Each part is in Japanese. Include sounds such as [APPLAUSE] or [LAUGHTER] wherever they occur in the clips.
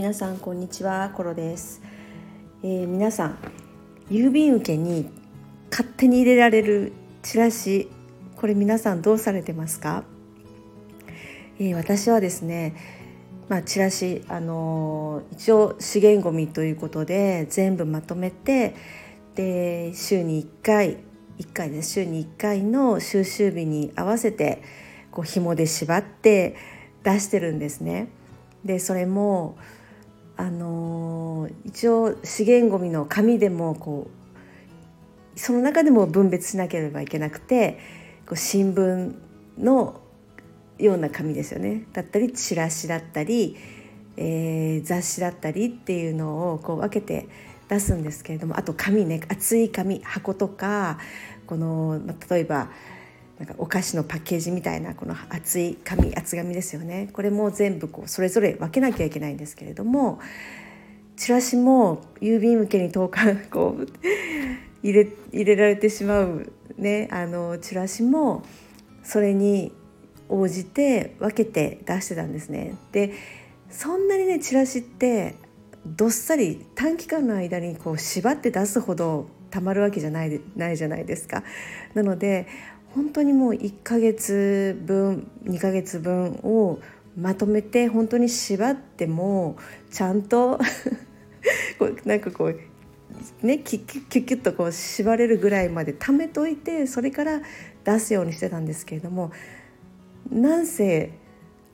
皆さんこんにちはコロです、えー、皆さん郵便受けに勝手に入れられるチラシこれ皆さんどうされてますか、えー、私はですねまあ、チラシ、あのー、一応資源ごみということで全部まとめてで週に1回1回です週に1回の収集日に合わせてこう紐で縛って出してるんですね。でそれもあのー、一応資源ごみの紙でもこうその中でも分別しなければいけなくてこう新聞のような紙ですよね。だったりチラシだったり、えー、雑誌だったりっていうのをこう分けて出すんですけれどもあと紙ね厚い紙箱とかこの例えばなんかお菓子のパッケージみたいなこの厚い紙厚紙ですよねこれも全部こうそれぞれ分けなきゃいけないんですけれどもチラシも郵便受けに投函こう入れ入れられてしまう、ね、あのチラシもそれに応じて分けて出してたんですね。でそんなにねチラシってどっさり短期間の間にこう縛って出すほどたまるわけじゃないないじゃないですか。なので本当にもう1ヶ月分2ヶ月分をまとめて本当に縛ってもちゃんと [LAUGHS] こうなんかこうねキュッキュッキュッとこう縛れるぐらいまで貯めといてそれから出すようにしてたんですけれどもなんせ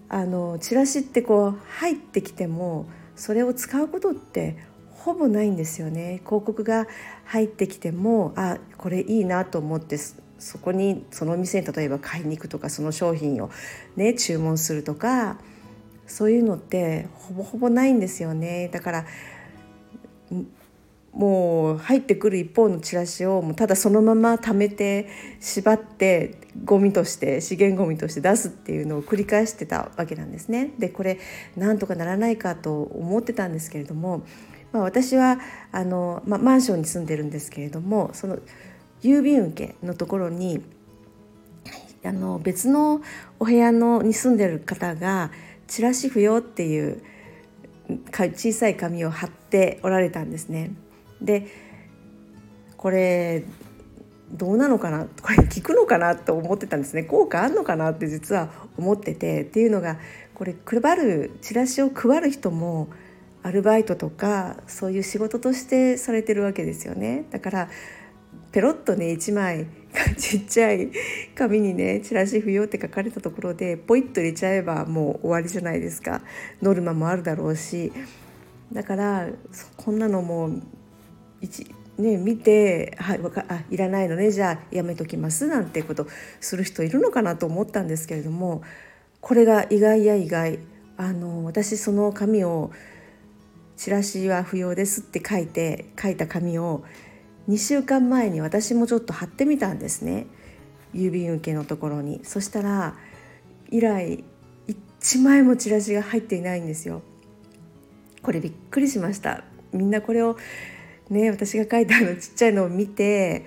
あのチラシってこう入ってきてもそれを使うことってほぼないんですよね。広告が入ってきてもあこれいいなと思ってそこにその店に例えば買いに行くとかその商品をね注文するとかそういうのってほぼほぼないんですよねだからもう入ってくる一方のチラシをもうただそのまま貯めて縛ってゴミとして資源ゴミとして出すっていうのを繰り返してたわけなんですね。でこれなんとかならないかと思ってたんですけれども、まあ、私はあの、まあ、マンションに住んでるんですけれどもその郵便受けのところにあの別のお部屋のに住んでる方がチラシ不要っていう小さい紙を貼っておられたんですね。でこれどうなのかな？これ効くのかなと思ってたんですね。効果あんのかなって実は思ってて。っていうのがこれ配るチラシを配る人もアルバイトとかそういう仕事としてされてるわけですよね。だからペロッとね1枚 [LAUGHS] ちっちゃい紙にねチラシ不要って書かれたところでポイッと入れちゃえばもう終わりじゃないですか。ノルマもあるだろうし。だからこんなのも一ね、見て「はいかあいらないのねじゃあやめときます」なんてことする人いるのかなと思ったんですけれどもこれが意外や意外。あの私その紙を「チラシは不要です」って書いて書いた紙を2週間前に私もちょっと貼ってみたんですね。郵便受けのところに。そしたら以来1枚もチラシが入っていないんですよ。これびっくりしました。みんなこれをね私が書いたあのちっちゃいのを見て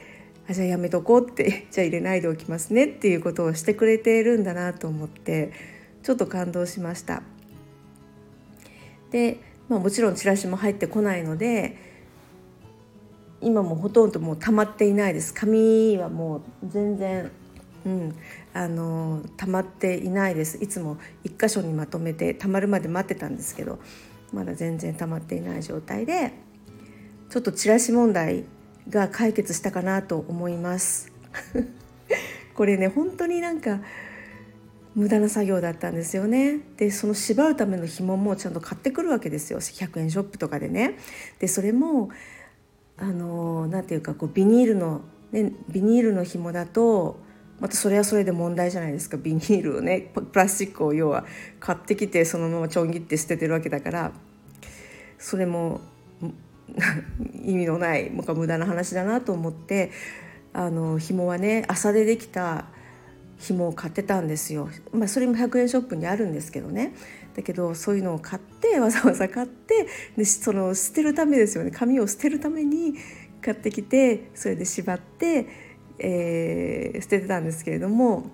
あじゃあやめとこうって [LAUGHS] じゃあ入れないでおきますねっていうことをしてくれているんだなと思ってちょっと感動しました。で、まあ、もちろんチラシも入ってこないので今もほとんどもう溜まっていないです。紙はもう全然うんあの溜まっていないです。いつも一箇所にまとめて溜まるまで待ってたんですけどまだ全然溜まっていない状態でちょっとチラシ問題が解決したかなと思います。[LAUGHS] これね本当になんか無駄な作業だったんですよね。でその縛るための紐もちゃんと買ってくるわけですよ。100円ショップとかでね。でそれもあの何て言うかこうビニールの、ね、ビニールの紐だとまたそれはそれで問題じゃないですか。[LAUGHS] ビニールをねプラスチックを要は買ってきてそのままちょん切って捨ててるわけだから。それも [LAUGHS] 意味のないもか無駄な話だなと思ってあの紐はね麻でできた紐を買ってたんですよ。まあ、それも100円ショップにあるんですけどね。だけどそういうのを買ってわざわざ買ってでその捨てるためですよね。紙を捨てるために買ってきてそれで縛って、えー、捨ててたんですけれども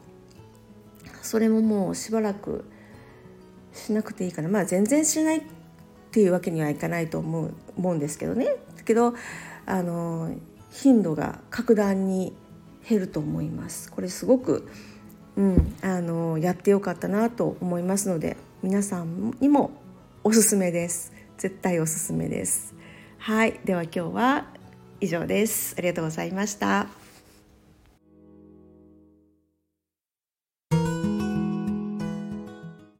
それももうしばらくしなくていいかな。まあ全然しないっっていうわけにはいかないと思う思うんですけどね。だけどあの頻度が格段に減ると思います。これすごく、うん、あのやってよかったなと思いますので。皆さんにもおすすめです。絶対おすすめです。はい。では今日は以上です。ありがとうございました。